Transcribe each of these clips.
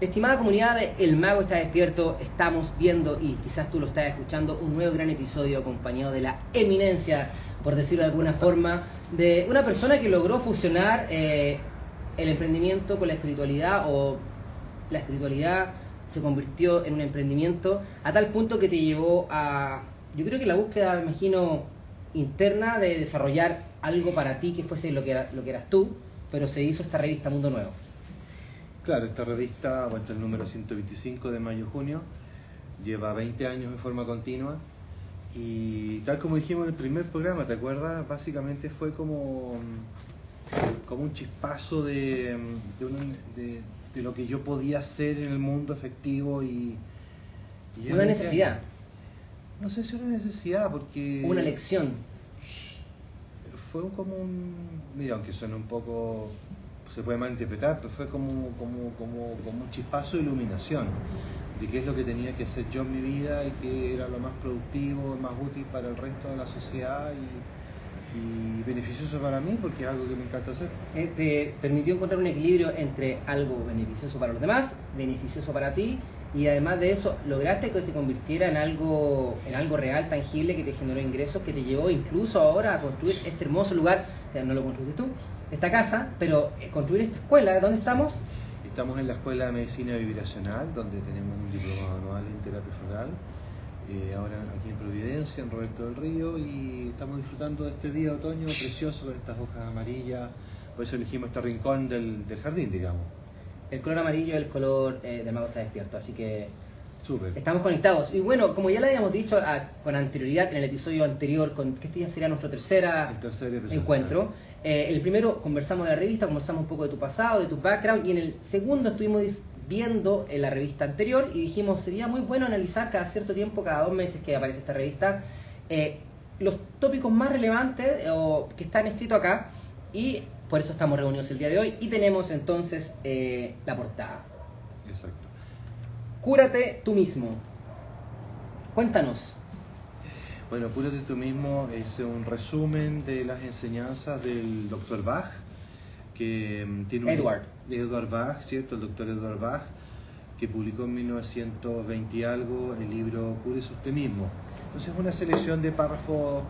Estimada comunidad El Mago está despierto, estamos viendo y quizás tú lo estás escuchando un nuevo gran episodio acompañado de la eminencia, por decirlo de alguna forma, de una persona que logró fusionar eh, el emprendimiento con la espiritualidad o la espiritualidad se convirtió en un emprendimiento a tal punto que te llevó a, yo creo que la búsqueda, me imagino, interna de desarrollar algo para ti que fuese lo que, era, lo que eras tú, pero se hizo esta revista Mundo Nuevo. Claro, esta revista, bueno, este es el número 125 de mayo-junio, lleva 20 años en forma continua y tal como dijimos en el primer programa, ¿te acuerdas? Básicamente fue como, como un chispazo de, de, lo que yo podía hacer en el mundo efectivo y... una necesidad. No sé si una necesidad, porque... Una lección. Fue como un... Mira, aunque suena un poco se puede malinterpretar, pero fue como, como, como, como un chispazo de iluminación de qué es lo que tenía que hacer yo en mi vida y qué era lo más productivo, más útil para el resto de la sociedad y, y beneficioso para mí porque es algo que me encanta hacer. Eh, te permitió encontrar un equilibrio entre algo beneficioso para los demás, beneficioso para ti y además de eso lograste que se convirtiera en algo en algo real, tangible, que te generó ingresos, que te llevó incluso ahora a construir este hermoso lugar, o sea, no lo construiste tú, esta casa, pero eh, construir esta escuela, ¿dónde estamos? Estamos en la Escuela de Medicina Vibracional, donde tenemos un diplomado anual en terapia floral, eh, ahora aquí en Providencia, en Roberto del Río, y estamos disfrutando de este día de otoño precioso con estas hojas amarillas, por eso elegimos este rincón del, jardín, digamos. El color amarillo es el color eh, de Mago está despierto, así que. Estamos conectados. Y bueno, como ya le habíamos dicho con anterioridad en el episodio anterior, con, que este ya sería nuestro tercer encuentro, eh, el primero conversamos de la revista, conversamos un poco de tu pasado, de tu background, y en el segundo estuvimos viendo en la revista anterior y dijimos sería muy bueno analizar cada cierto tiempo, cada dos meses que aparece esta revista, eh, los tópicos más relevantes eh, o que están escritos acá y por eso estamos reunidos el día de hoy y tenemos entonces la portada. Exacto. Cúrate tú mismo. Cuéntanos. Bueno, Cúrate tú mismo es un resumen de las enseñanzas del doctor Bach, que mm, tiene un... Edward. Edward Bach, ¿cierto? El doctor Edward Bach, que publicó en 1920 y algo el libro Cúrese usted mismo. Entonces es una selección de párrafos,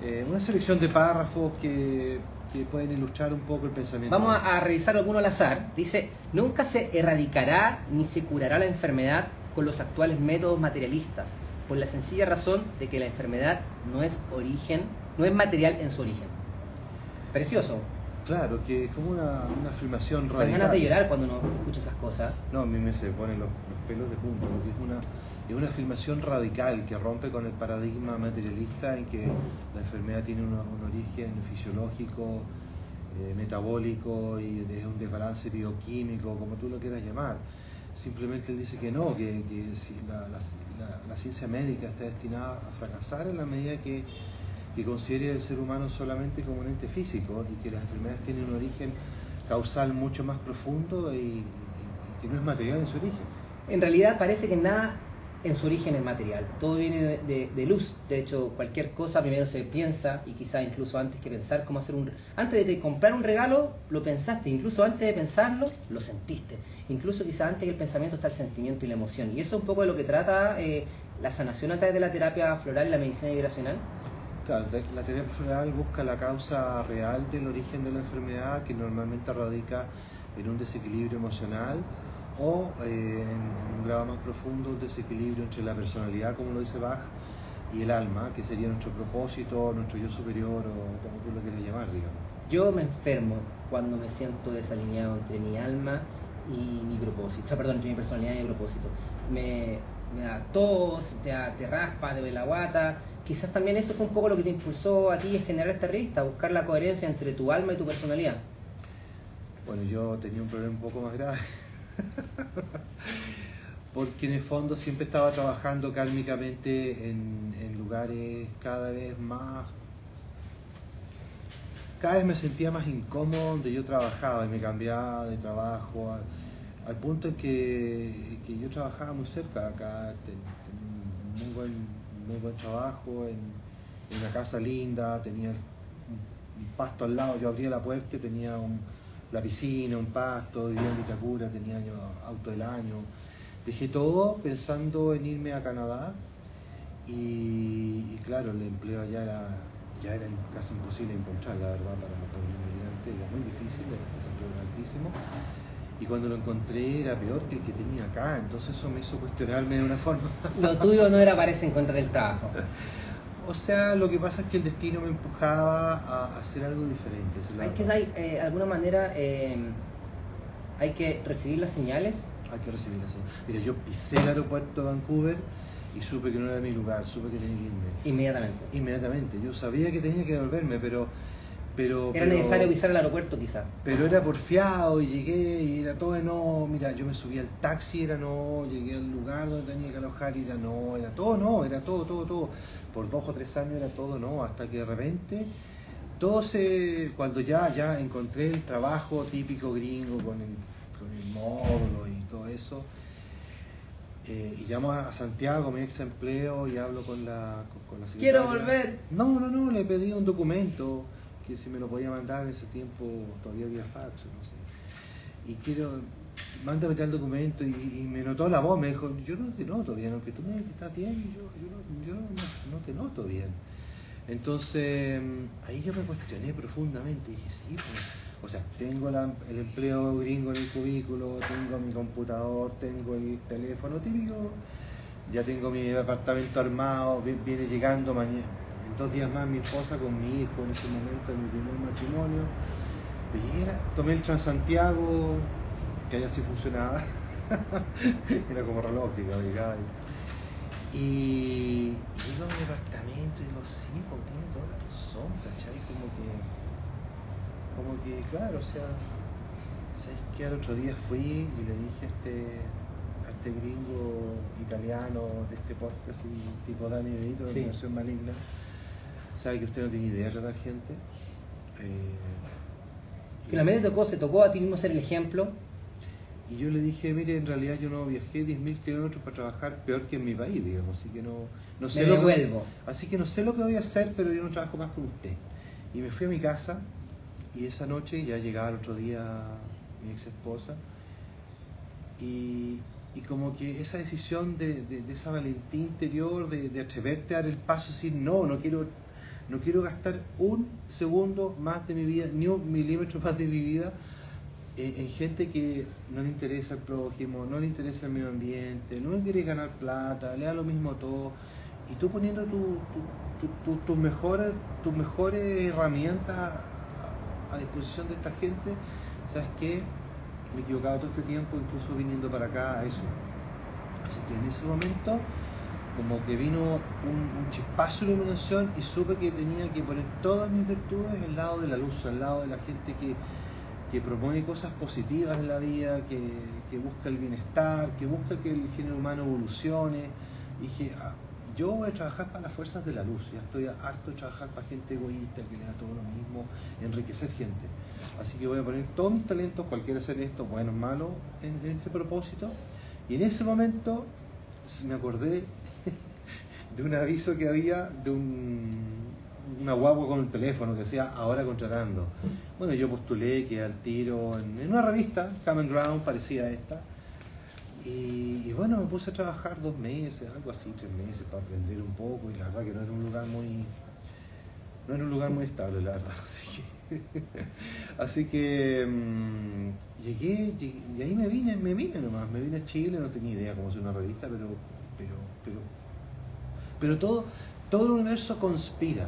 eh, una selección de párrafos que, que pueden ilustrar un poco el pensamiento. Vamos a, a revisar alguno al azar. Dice, nunca se erradicará ni se curará la enfermedad con los actuales métodos materialistas por la sencilla razón de que la enfermedad no es origen, no es material en su origen. Precioso. Claro, que es como una, afirmación radical. Te ganas de llorar cuando uno escucha esas cosas. No, a mí me se ponen los, pelos de punta, porque es una, es una afirmación radical que rompe con el paradigma materialista en que la enfermedad tiene un, origen fisiológico, eh, metabólico y es un desbalance bioquímico, como tú lo quieras llamar simplemente él dice que no, que, si la, ciencia médica está destinada a fracasar en la medida que, considere el ser humano solamente como un ente físico y que las enfermedades tienen un origen causal mucho más profundo y que no es material en su origen. En realidad parece que nada en su origen es material. Todo viene de, luz. De hecho, cualquier cosa primero se piensa y quizá incluso antes que pensar cómo hacer un... Antes de comprar un regalo, lo pensaste. Incluso antes de pensarlo, lo sentiste. Incluso quizá antes del pensamiento está el sentimiento y la emoción. Y eso es un poco de lo que trata eh, la sanación a través de la terapia floral y la medicina vibracional. Claro, la terapia floral busca la causa real del origen de la enfermedad que normalmente radica en un desequilibrio emocional o eh, en, un grado más profundo un desequilibrio entre la personalidad, como lo dice Bach, y el alma, que sería nuestro propósito, nuestro yo superior o como tú lo quieras llamar, digamos. Yo me enfermo cuando me siento desalineado entre mi alma y mi propósito, o sea, perdón, entre mi personalidad y mi propósito. Me, me da tos, te, te raspa, te la guata. Quizás también eso fue un poco lo que te impulsó a ti a generar esta revista, buscar la coherencia entre tu alma y tu personalidad. Bueno, yo tenía un problema un poco más grave Porque en el fondo siempre estaba trabajando kármicamente en, lugares cada vez más... Cada vez me sentía más incómodo donde yo trabajaba y me cambiaba de trabajo al, punto en que, yo trabajaba muy cerca acá, tenía un muy buen, muy buen trabajo en, una casa linda, tenía un, pasto al lado, yo abría la puerta y tenía un, la piscina, un pasto, vivía en Vitacura, tenía yo auto del año. Dejé todo pensando en irme a Canadá y, claro, el empleo allá era, ya era casi imposible encontrar, la verdad, para, para un inmigrante, era muy difícil, el desempleo era altísimo y cuando lo encontré era peor que el que tenía acá, entonces eso me hizo cuestionarme de una forma. Lo tuyo no era parece encontrar el trabajo. O sea, lo que pasa es que el destino me empujaba a hacer algo diferente. Hay que, hay, eh, alguna manera, eh, hay que recibir las señales. Hay que recibir las señales. Mira, yo pisé el aeropuerto de Vancouver y supe que no era mi lugar, supe que tenía que irme. Inmediatamente. Inmediatamente. Yo sabía que tenía que volverme, pero pero, era necesario pisar el aeropuerto quizá. Pero era porfiado y llegué y era todo de no, mira, yo me subí al taxi, era no, llegué al lugar donde tenía que alojar y era no, era todo no, era todo, todo, todo. Por dos o tres años era todo no, hasta que de repente todo se, cuando ya, ya encontré el trabajo típico gringo con el, con el módulo y todo eso, eh, y llamo a Santiago, mi ex empleo, y hablo con la, con, la secretaria. Quiero volver. No, no, no, le pedí un documento que si me lo podía mandar en ese tiempo todavía había fax, no sé. Y quiero, mándame tal documento y, me notó la voz, me dijo, yo no te noto bien, aunque tú me estás bien, yo, yo, no, no, te noto bien. Entonces ahí yo me cuestioné profundamente dije, sí, pues, o sea, tengo el empleo gringo en el cubículo, tengo mi computador, tengo el teléfono típico, ya tengo mi apartamento armado, viene llegando mañana, dos días más mi esposa con mi hijo en ese momento, en mi primer matrimonio. Y tomé el Transantiago, que allá sí funcionaba, era como reloj óptica, y, y llego a mi apartamento y digo, sí, porque tiene toda la razón, ¿cachai? Como que, como que, claro, o sea, ¿sabes qué? Al otro día fui y le dije a este, a este gringo italiano de este porte así, tipo Dani Dedito, de sí. maligna, sabe que usted no tiene idea de tratar gente. Eh, Finalmente tocó, se tocó a ti mismo ser el ejemplo. Y yo le dije, mire, en realidad yo no viajé 10.000 kilómetros para trabajar peor que en mi país, digamos, así que no, no sé me lo que, así que no sé lo que voy a hacer, pero yo no trabajo más con usted. Y me fui a mi casa y esa noche ya llegaba el otro día mi ex esposa y, y como que esa decisión de, de, esa valentía interior, de, de, atreverte a dar el paso, decir, no, no quiero no quiero gastar un segundo más de mi vida, ni un milímetro más de mi vida eh, en gente que no le interesa el prójimo, no le interesa el medio ambiente, no quiere ganar plata, le da lo mismo todo. Y tú poniendo tus tu, tu, mejores, tus mejores herramientas a, disposición de esta gente, ¿sabes qué? Me he equivocado todo este tiempo, incluso viniendo para acá a eso. Así que en ese momento como que vino un, chispazo de iluminación y supe que tenía que poner todas mis virtudes al lado de la luz, al lado de la gente que, que promueve cosas positivas en la vida, que, que, busca el bienestar, que busca que el género humano evolucione. Y dije, ah, yo voy a trabajar para las fuerzas de la luz, ya estoy harto de trabajar para gente egoísta, que le da todo lo mismo, enriquecer gente. Así que voy a poner todos mis talentos, cualquiera ser esto, bueno o malo, en, en ese propósito. Y en ese momento me acordé de un aviso que había de un, una guagua con un teléfono que decía ahora contratando. Bueno, yo postulé que al tiro en, una revista, Common Ground, parecía esta. Y, bueno, me puse a trabajar dos meses, algo así, tres meses, para aprender un poco. Y la verdad que no era un lugar muy. No era un lugar muy estable, la verdad. Así que, así que mm, llegué, y ahí me vine, me vine nomás, me vine a Chile, no tenía idea cómo hacer una revista, pero, pero, pero pero todo, todo el universo conspira.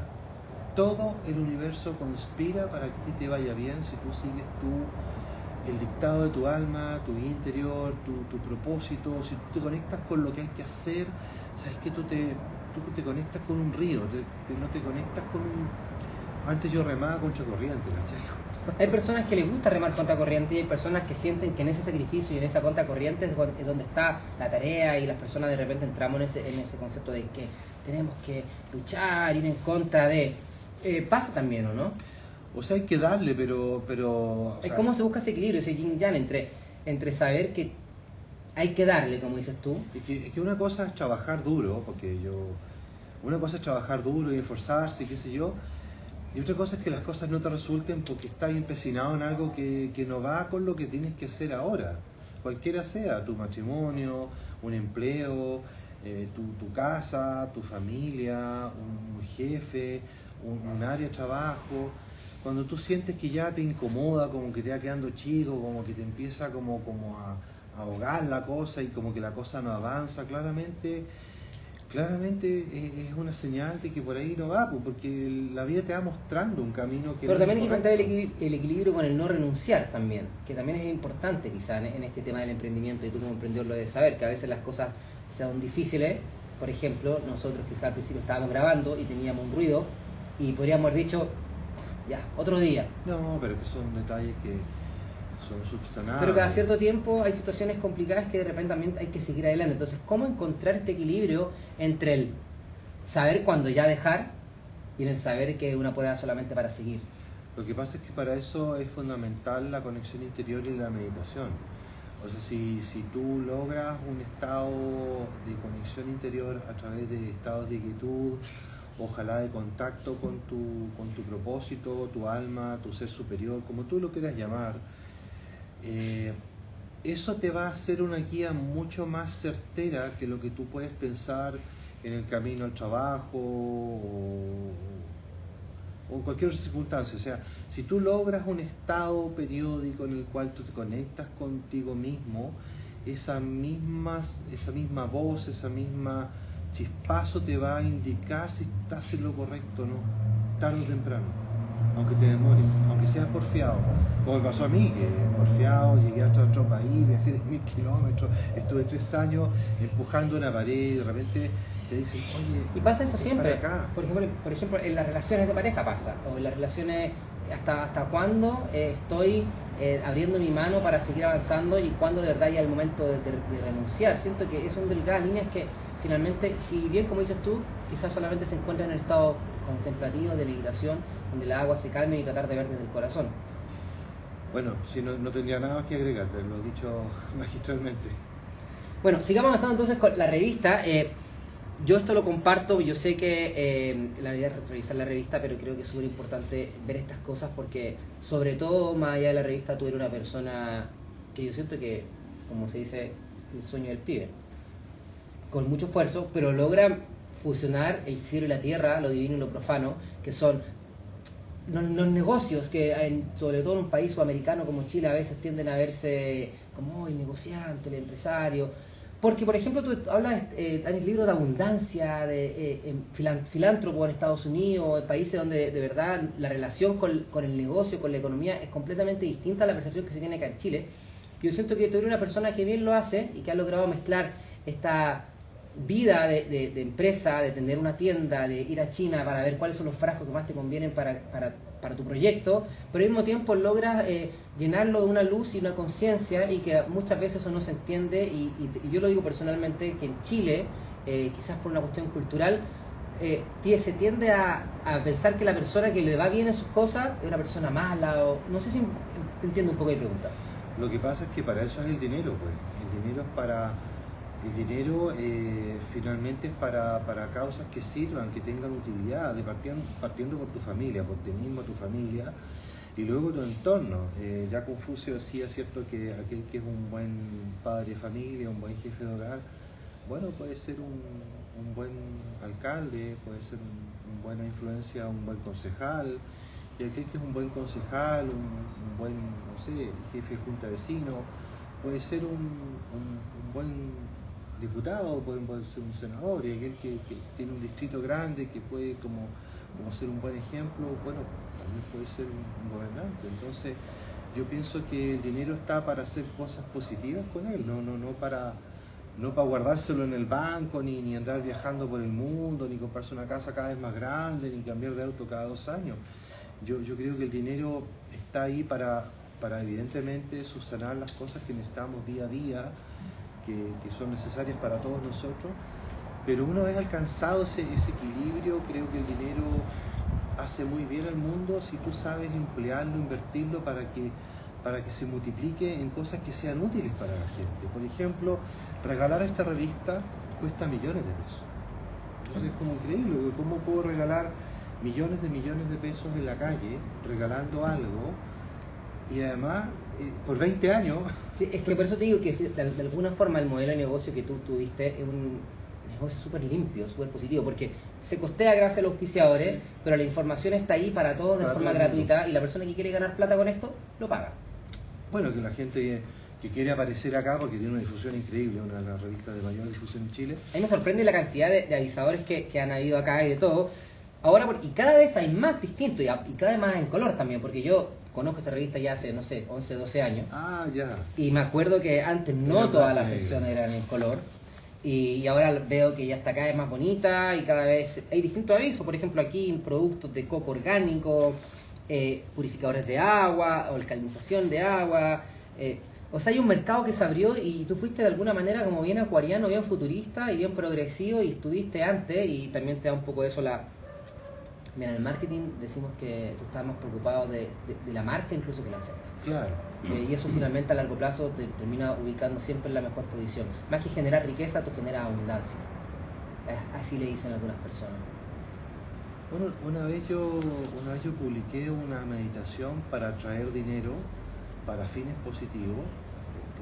Todo el universo conspira para que a ti te vaya bien si tú sigues tú el dictado de tu alma, tu interior, tu, propósito, si tú te conectas con lo que hay que hacer, sabes que tú te, tú te conectas con un río, no te conectas con un... Antes yo remaba contra corriente, ¿cachai? Hay personas que les gusta remar contra corriente y hay personas que sienten que en ese sacrificio y en esa contra corriente es donde está la tarea y las personas de repente entramos en ese, en ese concepto de que tenemos que luchar, ir en contra de... Eh, pasa también, ¿o no? O sea, hay que darle, pero... pero ¿Cómo se busca ese equilibrio, ese yin yang entre, entre saber que hay que darle, como dices tú? Es que, es que una cosa es trabajar duro, porque yo... Una cosa es trabajar duro y esforzarse, qué sé yo, Y otra cosa es que las cosas no te resulten porque estás empecinado en algo que, que no va con lo que tienes que hacer ahora. Cualquiera sea, tu matrimonio, un empleo, eh, tu, tu, casa, tu familia, un, jefe, un, área de trabajo. Cuando tú sientes que ya te incomoda, como que te va quedando chico, como que te empieza como, como a, a ahogar la cosa y como que la cosa no avanza, claramente claramente es una señal de que por ahí no va, porque la vida te va mostrando un camino que... Pero también hay que encontrar el, equilibrio con el no renunciar también, que también es importante quizá en, este tema del emprendimiento, y tú como emprendedor lo debes saber, que a veces las cosas son difíciles, por ejemplo, nosotros quizá al principio estábamos grabando y teníamos un ruido y podríamos haber dicho, ya, otro día. No, pero que son detalles que pero cada cierto tiempo hay situaciones complicadas que de repente también hay que seguir adelante. Entonces, ¿cómo encontrar este equilibrio entre el saber cuándo ya dejar y en el saber que es una prueba solamente para seguir? Lo que pasa es que para eso es fundamental la conexión interior y la meditación. O sea, si, si tú logras un estado de conexión interior a través de estados de quietud, ojalá de contacto con tu, con tu propósito, tu alma, tu ser superior, como tú lo quieras llamar, eh, eso te va a hacer una guía mucho más certera que lo que tú puedes pensar en el camino al trabajo o, en cualquier circunstancia. O sea, si tú logras un estado periódico en el cual tú te conectas contigo mismo, esa misma, esa misma voz, esa misma chispazo te va a indicar si estás en lo correcto o no, tarde o temprano aunque te demore, aunque seas porfiado. Como me pasó a mí, que porfiado, llegué a otro, país, viajé de mil kilómetros, estuve tres años empujando una pared y de repente te dicen, oye. Y pasa eso siempre. Por ejemplo, por ejemplo, en las relaciones de pareja pasa, o en las relaciones hasta hasta cuándo eh, estoy eh, abriendo mi mano para seguir avanzando y cuándo de verdad ya el momento de, renunciar. Siento que es un delgadas líneas que finalmente, si bien como dices tú, quizás solamente se encuentra en el estado contemplativo de meditación, donde el agua se calme y tratar de ver desde el corazón. Bueno, si no, no tendría nada más que agregar, te lo he dicho magistralmente. Bueno, sigamos avanzando entonces con la revista. Eh, yo esto lo comparto, yo sé que eh, la idea es revisar la revista, pero creo que es súper importante ver estas cosas porque, sobre todo, más allá de la revista, tú eres una persona que yo siento que, como se dice, el sueño del pibe. Con mucho esfuerzo, pero logra fusionar el cielo y la tierra, lo divino y lo profano, que son los, negocios que sobre todo en un país sudamericano como Chile a veces tienden a verse como el negociante, el empresario. Porque, por ejemplo, tú hablas eh, en el libro de abundancia, de eh, filántropo en Estados Unidos, en países donde de verdad la relación con, con, el negocio, con la economía es completamente distinta a la percepción que se tiene acá en Chile. Yo siento que tú eres una persona que bien lo hace y que ha logrado mezclar esta vida de, de, empresa, de tener una tienda, de ir a China para ver cuáles son los frascos que más te convienen para, para, para tu proyecto, pero al mismo tiempo logras eh, llenarlo de una luz y una conciencia y que muchas veces eso no se entiende y, yo lo digo personalmente que en Chile, eh, quizás por una cuestión cultural, eh, se tiende a, a, pensar que la persona que le va bien en sus cosas es una persona mala o no sé si entiendo un poco mi pregunta. Lo que pasa es que para eso es el dinero, pues. El dinero es para el dinero eh, finalmente es para, para, causas que sirvan, que tengan utilidad, de partiendo, partiendo por tu familia, por ti mismo, tu familia, y luego tu entorno. Eh, ya Confucio decía, ¿cierto?, que aquel que es un buen padre de familia, un buen jefe de hogar, bueno, puede ser un, un buen alcalde, puede ser una buena influencia, un buen concejal, y aquel que es un buen concejal, un, buen, no sé, jefe de junta vecino, puede ser un, un buen diputado, puede, ser un senador, y aquel que, tiene un distrito grande, que puede como, como ser un buen ejemplo, bueno, también puede ser un, gobernante. Entonces, yo pienso que el dinero está para hacer cosas positivas con él, no, no, no para no para guardárselo en el banco, ni, ni andar viajando por el mundo, ni comprarse una casa cada vez más grande, ni cambiar de auto cada dos años. Yo, yo creo que el dinero está ahí para, para evidentemente subsanar las cosas que necesitamos día a día, que, son necesarias para todos nosotros, pero una vez alcanzado ese, equilibrio, creo que el dinero hace muy bien al mundo si tú sabes emplearlo, invertirlo para que, para que se multiplique en cosas que sean útiles para la gente. Por ejemplo, regalar esta revista cuesta millones de pesos. Entonces es como increíble, ¿cómo puedo regalar millones de millones de pesos en la calle regalando algo y además por 20 años. Sí, es que por eso te digo que de, alguna forma el modelo de negocio que tú tuviste es un negocio súper limpio, súper positivo, porque se costea gracias a los auspiciadores, pero la información está ahí para todos de forma gratuita y la persona que quiere ganar plata con esto lo paga. Bueno, que la gente que quiere aparecer acá porque tiene una difusión increíble, una de las revistas de mayor difusión en Chile. A mí me sorprende la cantidad de, avisadores que, que, han habido acá y de todo. Ahora, y cada vez hay más distintos y, y cada vez más en color también, porque yo conozco esta revista ya hace, no sé, 11, 12 años. Ah, ya. Y me acuerdo que antes no todas las secciones eran en color. Y, ahora veo que ya está cada vez más bonita y cada vez hay distintos avisos. Por ejemplo, aquí productos de coco orgánico, eh, purificadores de agua, o alcalinización de agua. Eh, o sea, hay un mercado que se abrió y tú fuiste de alguna manera como bien acuariano, bien futurista y bien progresivo y estuviste antes y también te da un poco de eso la, Mira, en el marketing decimos que tú estás más preocupado de, la marca incluso que la oferta. Claro. Eh, y eso finalmente a largo plazo te termina ubicando siempre en la mejor posición. Más que generar riqueza, tú generas abundancia. Así le dicen algunas personas. Bueno, una vez yo, una vez yo publiqué una meditación para atraer dinero para fines positivos.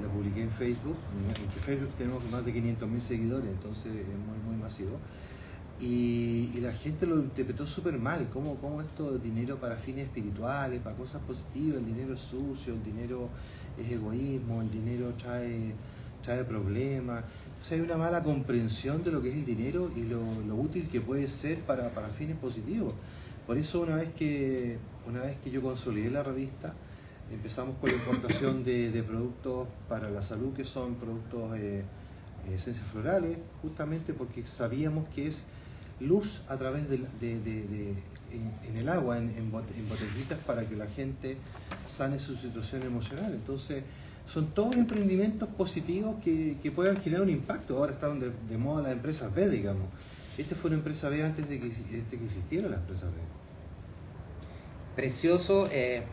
La publiqué en Facebook. En Facebook tenemos más de 500.000 seguidores, entonces es muy, muy masivo. Y, la gente lo interpretó súper mal, como, como esto de dinero para fines espirituales, para cosas positivas, el dinero es sucio, el dinero es egoísmo, el dinero trae, trae problemas. Sea, hay una mala comprensión de lo que es el dinero y lo, útil que puede ser para, para, fines positivos. Por eso una vez que, una vez que yo consolidé la revista, empezamos con la importación de, productos para la salud, que son productos eh, esencias florales, justamente porque sabíamos que es luz a través de, en, el agua, en, botellitas para que la gente sane su situación emocional. Entonces, son todos emprendimientos positivos que, que puedan generar un impacto. Ahora están de, moda las empresas B, digamos. Este fue una empresa B antes de que, de que existiera la empresa B. Precioso, eh,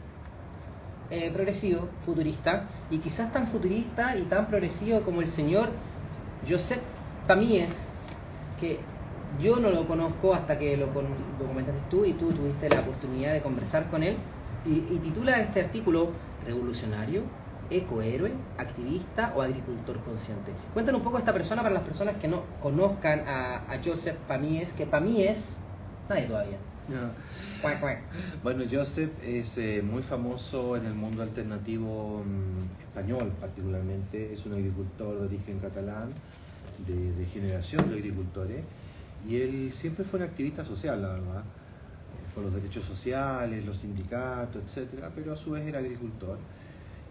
eh, progresivo, futurista, y quizás tan futurista y tan progresivo como el señor Joseph Pamíes, que yo no lo conozco hasta que lo, comentaste tú y tú tuviste la oportunidad de conversar con él y, titula este artículo Revolucionario, ecohéroe, activista o agricultor consciente. Cuéntanos un poco a esta persona para las personas que no conozcan a, Joseph Pamíes, que Pamíes nadie todavía. Bueno, Joseph es eh, muy famoso en el mundo alternativo mm, español, particularmente. Es un agricultor de origen catalán, de, de generación de agricultores y él siempre fue un activista social, la verdad, por los derechos sociales, los sindicatos, etcétera, pero a su vez era agricultor.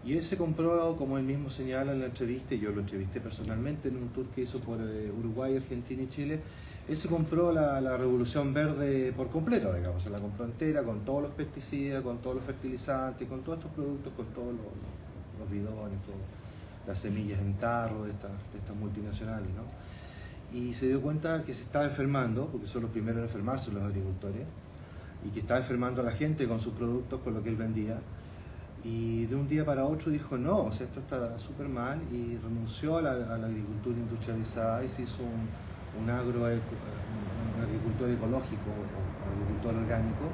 Y él se compró, como él mismo señala en la entrevista, yo lo entrevisté personalmente en un tour que hizo por eh, Uruguay, Argentina y Chile, él se compró la, Revolución Verde por completo, digamos, se la compró entera, con todos los pesticidas, con todos los fertilizantes, con todos estos productos, con todos los, bidones, las semillas en tarro de estas, de estas multinacionales, ¿no? Y se dio cuenta que se estaba enfermando, porque son los primeros en enfermarse los agricultores, y que estaba enfermando a la gente con sus productos, con lo que él vendía. Y de un día para otro dijo, no, o sea, esto está súper mal, y renunció a la, agricultura industrializada y se hizo un, agro, un, agricultor ecológico o agricultor orgánico.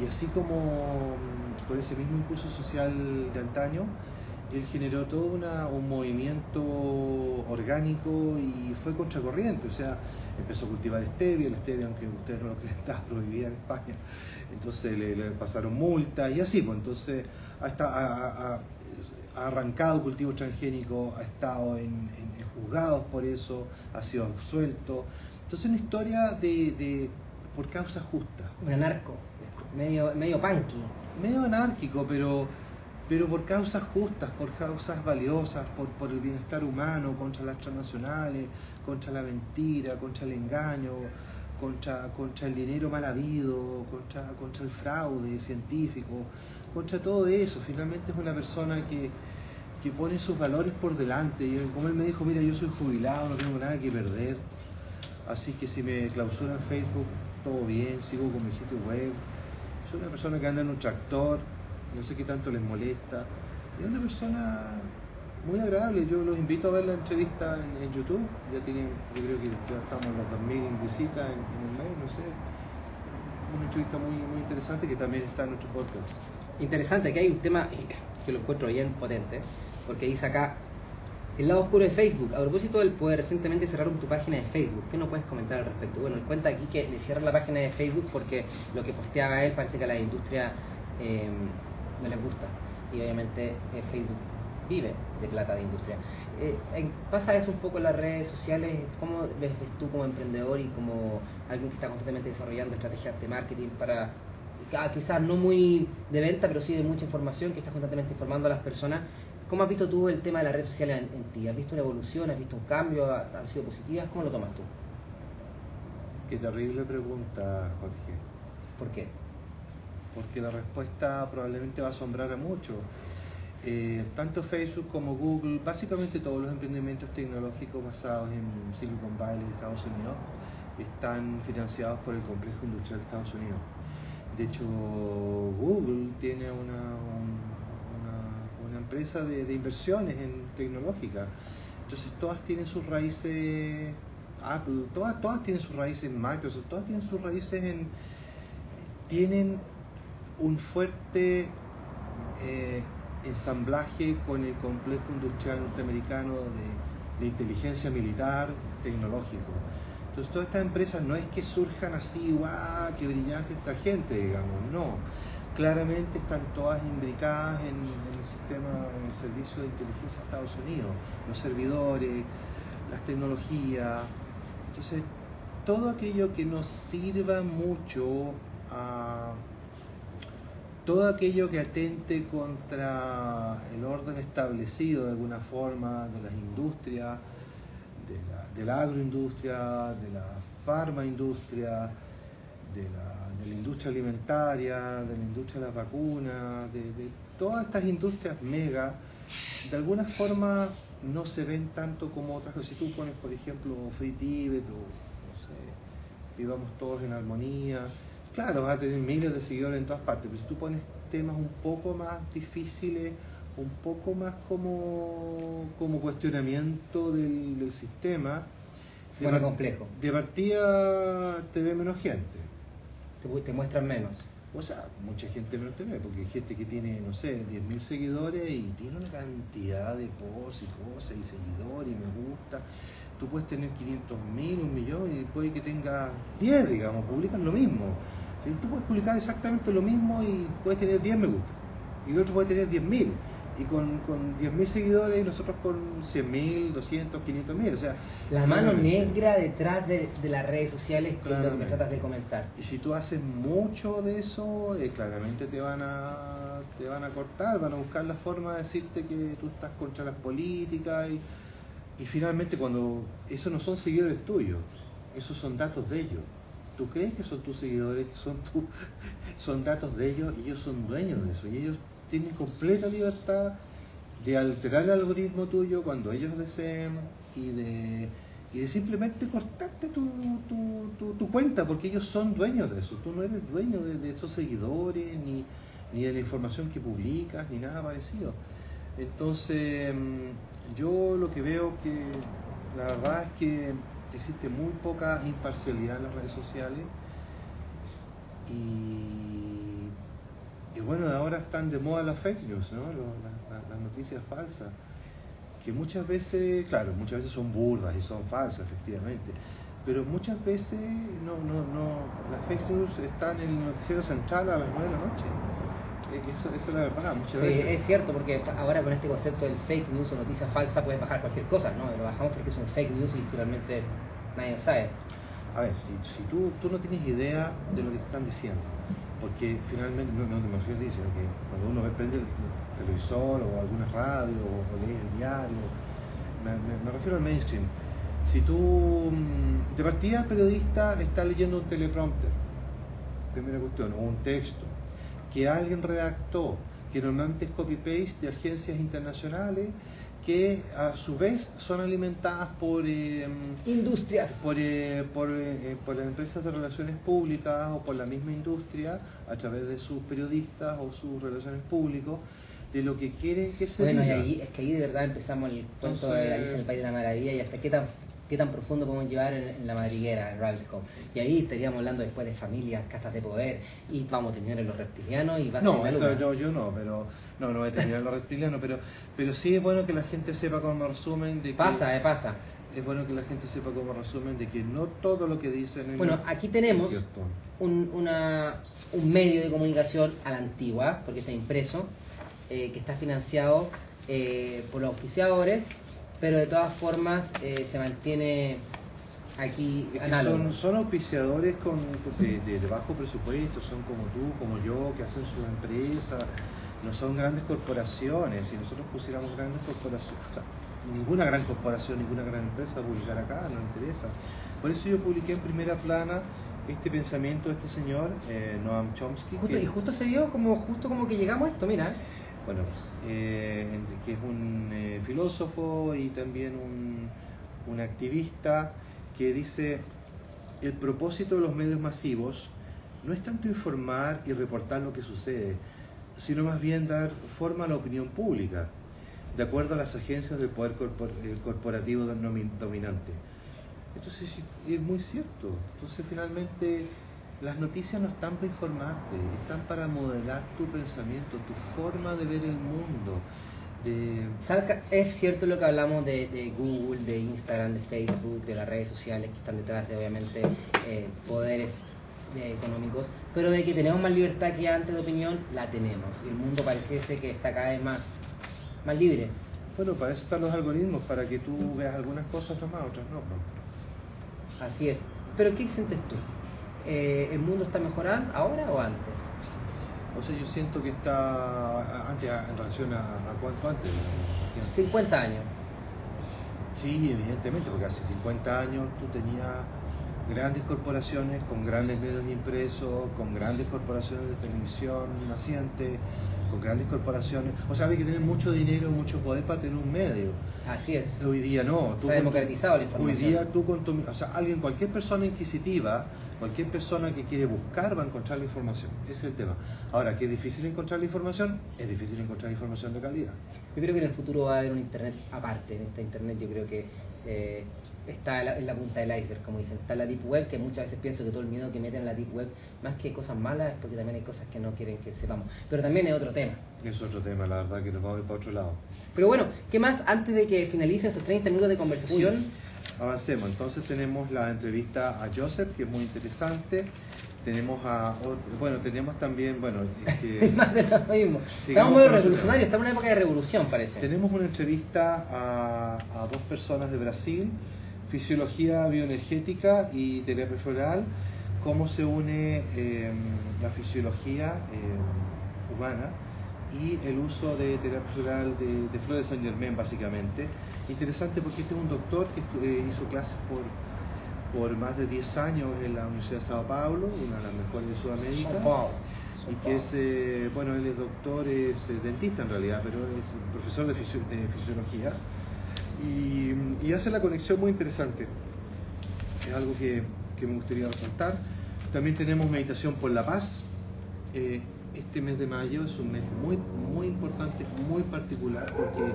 Y, así como por ese mismo impulso social de antaño, él generó todo un movimiento orgánico y fue contracorriente, o sea, empezó a cultivar stevia, el stevia, aunque ustedes no lo creen, está prohibida en España, entonces le, pasaron multas y así, pues entonces ha, ha, arrancado cultivo transgénico, ha estado en, juzgados por eso, ha sido absuelto, entonces una historia de, por causas justas. Un anarco, medio, medio punky. Medio anárquico, pero pero por causas justas, por causas valiosas, por, por el bienestar humano, contra las transnacionales, contra la mentira, contra el engaño, contra, contra el dinero mal habido, contra, contra el fraude científico, contra todo eso. Finalmente es una persona que, que pone sus valores por delante. Y como él me dijo, mira, yo soy jubilado, no tengo nada que perder, así que si me clausuran Facebook, todo bien, sigo con mi sitio web. Soy una persona que anda en un tractor, no sé qué tanto les molesta. Es una persona muy agradable, yo los invito a ver la entrevista en, YouTube, ya tienen, yo creo que ya estamos en los 2000 visitas en, un mes, no sé, una entrevista muy, muy interesante que también está en nuestro podcast. Interesante, que hay un tema que lo encuentro bien potente, porque dice acá, el lado oscuro de Facebook. A propósito del poder recientemente cerraron tu página de Facebook. ¿Qué nos puedes comentar al respecto? Bueno, él cuenta aquí que le cierran la página de Facebook porque lo que posteaba él parece que a la industria eh. Y obviamente eh, Facebook vive de plata de industria. Eh, ¿Pasa eso un poco en las redes sociales? ¿Cómo ves, tú como emprendedor y como alguien que está constantemente desarrollando estrategias de marketing para, quizás no muy de venta, pero sí de mucha información, que está constantemente informando a las personas? ¿Cómo has visto tú el tema de las redes sociales en, ti? ¿Has visto una evolución? ¿Has visto un cambio? ¿Han sido positivas? ¿Cómo lo tomas tú? Qué terrible pregunta, Jorge. ¿Por qué? Porque la respuesta probablemente va a asombrar a muchos. Eh, tanto Facebook como Google, básicamente todos los emprendimientos tecnológicos basados en Silicon Valley de Estados Unidos, están financiados por el complejo industrial de Estados Unidos. De hecho, Google tiene una, una, empresa de, inversiones en tecnológica. Entonces todas tienen sus raíces, Apple, todas, todas tienen sus raíces en Microsoft, todas tienen sus raíces en... tienen un fuerte eh, ensamblaje con el complejo industrial norteamericano de, de, inteligencia militar tecnológico. Entonces todas estas empresas no es que surjan así, guau, qué brillante esta gente, digamos, no. Claramente están todas imbricadas en, en, el sistema, en el servicio de inteligencia de Estados Unidos, los servidores, las tecnologías. Entonces, todo aquello que nos sirva mucho a todo aquello que atente contra el orden establecido de alguna forma de las industrias, de la, agroindustria, de la farmaindustria, de la, de la industria alimentaria, de la industria de las vacunas, de, todas estas industrias mega, de alguna forma no se ven tanto como otras. Si tú pones, por ejemplo, Free Tibet o, no sé, vivamos todos en armonía, Claro, vas a tener miles de seguidores en todas partes, pero si tú pones temas un poco más difíciles, un poco más como, como cuestionamiento del, sistema, se pone complejo. De partida te ve menos gente. Te, te muestran menos. O sea, mucha gente menos te ve, porque hay gente que tiene, no sé, 10.000 seguidores y tiene una cantidad de posts y cosas y seguidores y me gusta. Tú puedes tener 500.000, un millón y puede que tengas 10, digamos, publican lo mismo Tú puedes publicar exactamente lo mismo y puedes tener 10 me gusta. Y el otro puede tener 10.000. Y con, con 10.000 seguidores y nosotros con 100.000, 200, 500.000. O sea, la mano negra detrás de, las redes sociales que es lo que tratas de comentar. Y si tú haces mucho de eso, eh, claramente te van a te van a cortar, van a buscar la forma de decirte que tú estás contra las políticas y, y finalmente cuando eso no son seguidores tuyos, esos son datos de ellos. Tú crees que son tus seguidores, que son, tu, son datos de ellos y ellos son dueños de eso. Y ellos tienen completa libertad de alterar el algoritmo tuyo cuando ellos deseen y de, y de simplemente cortarte tu, tu, tu, cuenta porque ellos son dueños de eso. Tú no eres dueño de, esos seguidores ni, ni de la información que publicas ni nada parecido. Entonces, mm, yo lo que veo que la verdad es que existe muy poca imparcialidad en las redes sociales y, y bueno, ahora están de moda las fake news, ¿no? las noticias falsas, que muchas veces, claro, muchas veces son burdas y son falsas, efectivamente, pero muchas veces no, no, no, las fake news están en el noticiero central a las 9 de la noche. Eh, eso, es la verdad, muchas sí, es cierto, porque ahora con este concepto del fake news o noticia falsa puedes bajar cualquier cosa, ¿no? Lo bajamos porque es un fake news y finalmente nadie lo sabe. A ver, si, si tú, tú no tienes idea de lo que te están diciendo, porque finalmente, no, no me refiero sino que cuando uno ve, prende el televisor o alguna radio o, lee el diario, me, me, refiero al mainstream. Si tú, mm, de partida, el periodista está leyendo un teleprompter, primera cuestión, o un texto, que alguien redactó, que normalmente es copy-paste de agencias internacionales, que a su vez son alimentadas por eh, industrias, por, eh, por, eh, por, las empresas de relaciones públicas o por la misma industria a través de sus periodistas o sus relaciones públicos de lo que quieren que se bueno, y ahí es que ahí de verdad empezamos el cuento de Alicia en el País de la Maravilla y hasta qué tan qué tan profundo podemos llevar en, la madriguera, en Rabbit Hole. Y ahí estaríamos hablando después de familias, castas de poder, y vamos a terminar en los reptilianos y va a no, ser eso, no, yo no, pero no, no voy a terminar en los reptilianos, pero, pero sí es bueno que la gente sepa como resumen de que... Pasa, eh, pasa. Es bueno que la gente sepa como resumen de que no todo lo que dicen en Bueno, aquí tenemos un, una, un medio de comunicación a la antigua, porque está impreso, eh, que está financiado eh, por los auspiciadores pero de todas formas eh, se mantiene aquí Son, son auspiciadores con, de, bajo presupuesto, son como tú, como yo, que hacen su empresa, no son grandes corporaciones. Si nosotros pusiéramos grandes corporaciones, ninguna gran corporación, ninguna gran empresa publicar acá, no interesa. Por eso yo publiqué en primera plana este pensamiento de este señor, eh, Noam Chomsky. y justo se dio como, justo como que llegamos a esto, mira. Bueno, eh, que es un eh, filósofo y también un, un activista que dice, el propósito de los medios masivos no es tanto informar y reportar lo que sucede, sino más bien dar forma a la opinión pública, de acuerdo a las agencias del poder eh, corporativo dominante. Entonces es muy cierto. Entonces finalmente las noticias no están para informarte, están para modelar tu pensamiento, tu forma de ver el mundo. Es cierto lo que hablamos de, Google, de Instagram, de Facebook, de las redes sociales que están detrás de obviamente eh, poderes eh, económicos, pero de que tenemos más libertad que antes de opinión, la tenemos. Y el mundo pareciese que está cada vez más, más libre. Bueno, para eso están los algoritmos, para que tú veas algunas cosas nomás, otras no. Así es. Pero ¿qué sientes tú? Eh, ¿el mundo está mejorando ahora o antes? O sea, yo siento que está antes en relación a, cuánto antes. 50 años. Sí, evidentemente, porque hace 50 años tú tenías grandes corporaciones con grandes medios impresos, con grandes corporaciones de televisión nacientes, con grandes corporaciones. O sea, hay que tener mucho dinero, mucho poder para tener un medio. Así es. Hoy día no. Se ha democratizado la información. Hoy día tú con tu, o sea, alguien, cualquier persona inquisitiva, cualquier persona que quiere buscar va a encontrar la información. Ese es el tema. Ahora, ¿qué es difícil encontrar la información? Es difícil encontrar información de calidad. Yo creo que en el futuro va a haber un internet aparte. En esta internet yo creo que eh, está en la, punta del iceberg, como dicen. Está la deep web, que muchas veces pienso que todo el miedo que meten en la deep web, más que cosas malas, es porque también hay cosas que no quieren que sepamos. Pero también es otro tema. Es otro tema, la verdad, que nos vamos a ir para otro lado. Pero bueno, ¿qué más antes de que finalicen estos 30 minutos de conversación? avancemos. Entonces tenemos la entrevista a Joseph, que es muy interesante tenemos a bueno tenemos también bueno que más de lo mismo. Estamos muy revolucionarios estamos en una época de revolución parece. Tenemos una entrevista a, a dos personas de Brasil fisiología bioenergética y terapia floral cómo se une em, la fisiología em, humana y el uso de terapia floral de, de flores de San Germain básicamente. Interesante porque este es un doctor que eh, hizo clases por por más de 10 años en la Universidad de Sao Paulo, una de las mejores de Sudamérica. Y que es, eh, bueno, él es doctor, es eh, dentista en realidad, pero es profesor de, fisiología. Y, hace la conexión muy interesante. Es algo que, me gustaría resaltar. También tenemos meditación por la paz. Eh, este mes de mayo es un mes muy, muy importante, muy particular, porque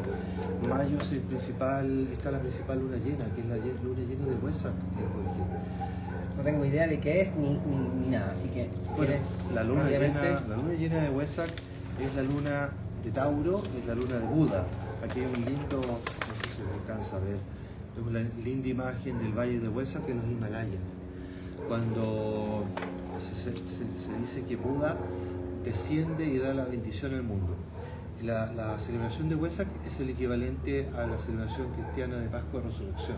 mayo es el principal, está la principal luna llena, que es la luna llena de Huesac, No tengo idea de qué es ni, ni, nada, así que... Bueno, la luna, llena, la luna llena de Huesac es la luna de Tauro, es la luna de Buda. Aquí hay un lindo, no sé si se alcanza a ver, es una linda imagen del valle de Huesac en los Himalayas. Cuando se, se dice que Buda desciende y da la bendición al mundo. La, celebración de Huesac es el equivalente a la celebración cristiana de Pascua Resurrección.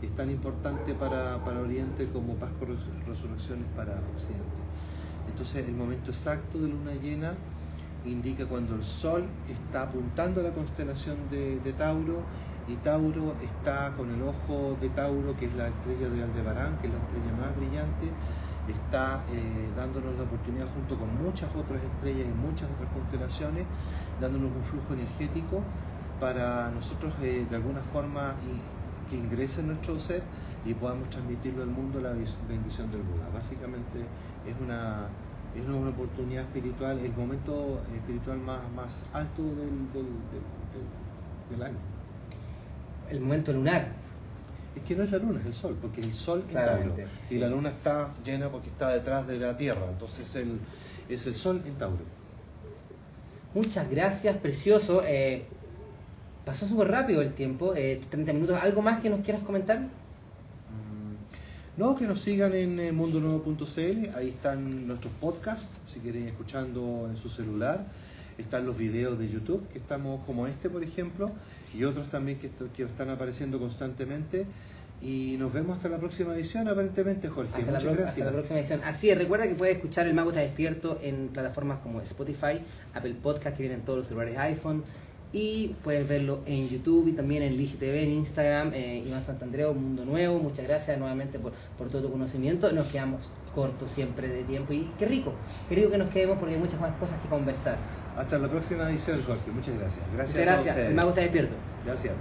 Es tan importante para, Oriente como Pascua Resurrección es para Occidente. Entonces el momento exacto de luna llena indica cuando el Sol está apuntando a la constelación de, Tauro y Tauro está con el ojo de Tauro, que es la estrella de Aldebarán, que es la estrella más brillante, está eh, dándonos la oportunidad junto con muchas otras estrellas y muchas otras constelaciones, dándonos un flujo energético para nosotros eh, de alguna forma que ingrese en nuestro ser y podamos transmitirlo al mundo la bendición del Buda. Básicamente es una, es una oportunidad espiritual, el momento espiritual más, más alto del, del, del, del año. El momento lunar Es que no es la luna, es el sol, porque es el sol Claramente, Tauro. sí. Y la luna está llena porque está detrás de la Tierra, entonces el, es el sol en Tauro. Muchas gracias, precioso. Eh, pasó súper rápido el tiempo, eh, 30 minutos. ¿Algo más que nos quieras comentar? Mm, No, que nos sigan en eh, mundonuevo.cl, ahí están nuestros podcasts, si quieren escuchando en su celular. Están los videos de YouTube, que estamos como este, por ejemplo, y otros también que, están apareciendo constantemente. Y nos vemos hasta la próxima edición, aparentemente, Jorge. Hasta la, Muchas pro- hasta gracias. la próxima edición. Así es, recuerda que puedes escuchar El Mago está despierto en plataformas como Spotify, Apple Podcast, que vienen todos los celulares iPhone, y puedes verlo en YouTube y también en LigiTV, en Instagram, eh, Iván Santandreo, Mundo Nuevo. Muchas gracias nuevamente por, por todo tu conocimiento. Nos quedamos cortos siempre de tiempo y qué rico, qué rico que nos quedemos porque hay muchas más cosas que conversar. Hasta la próxima edición, Jorge. Muchas gracias. Gracias Muchas a todos gracias. Mago está despierto. Gracias.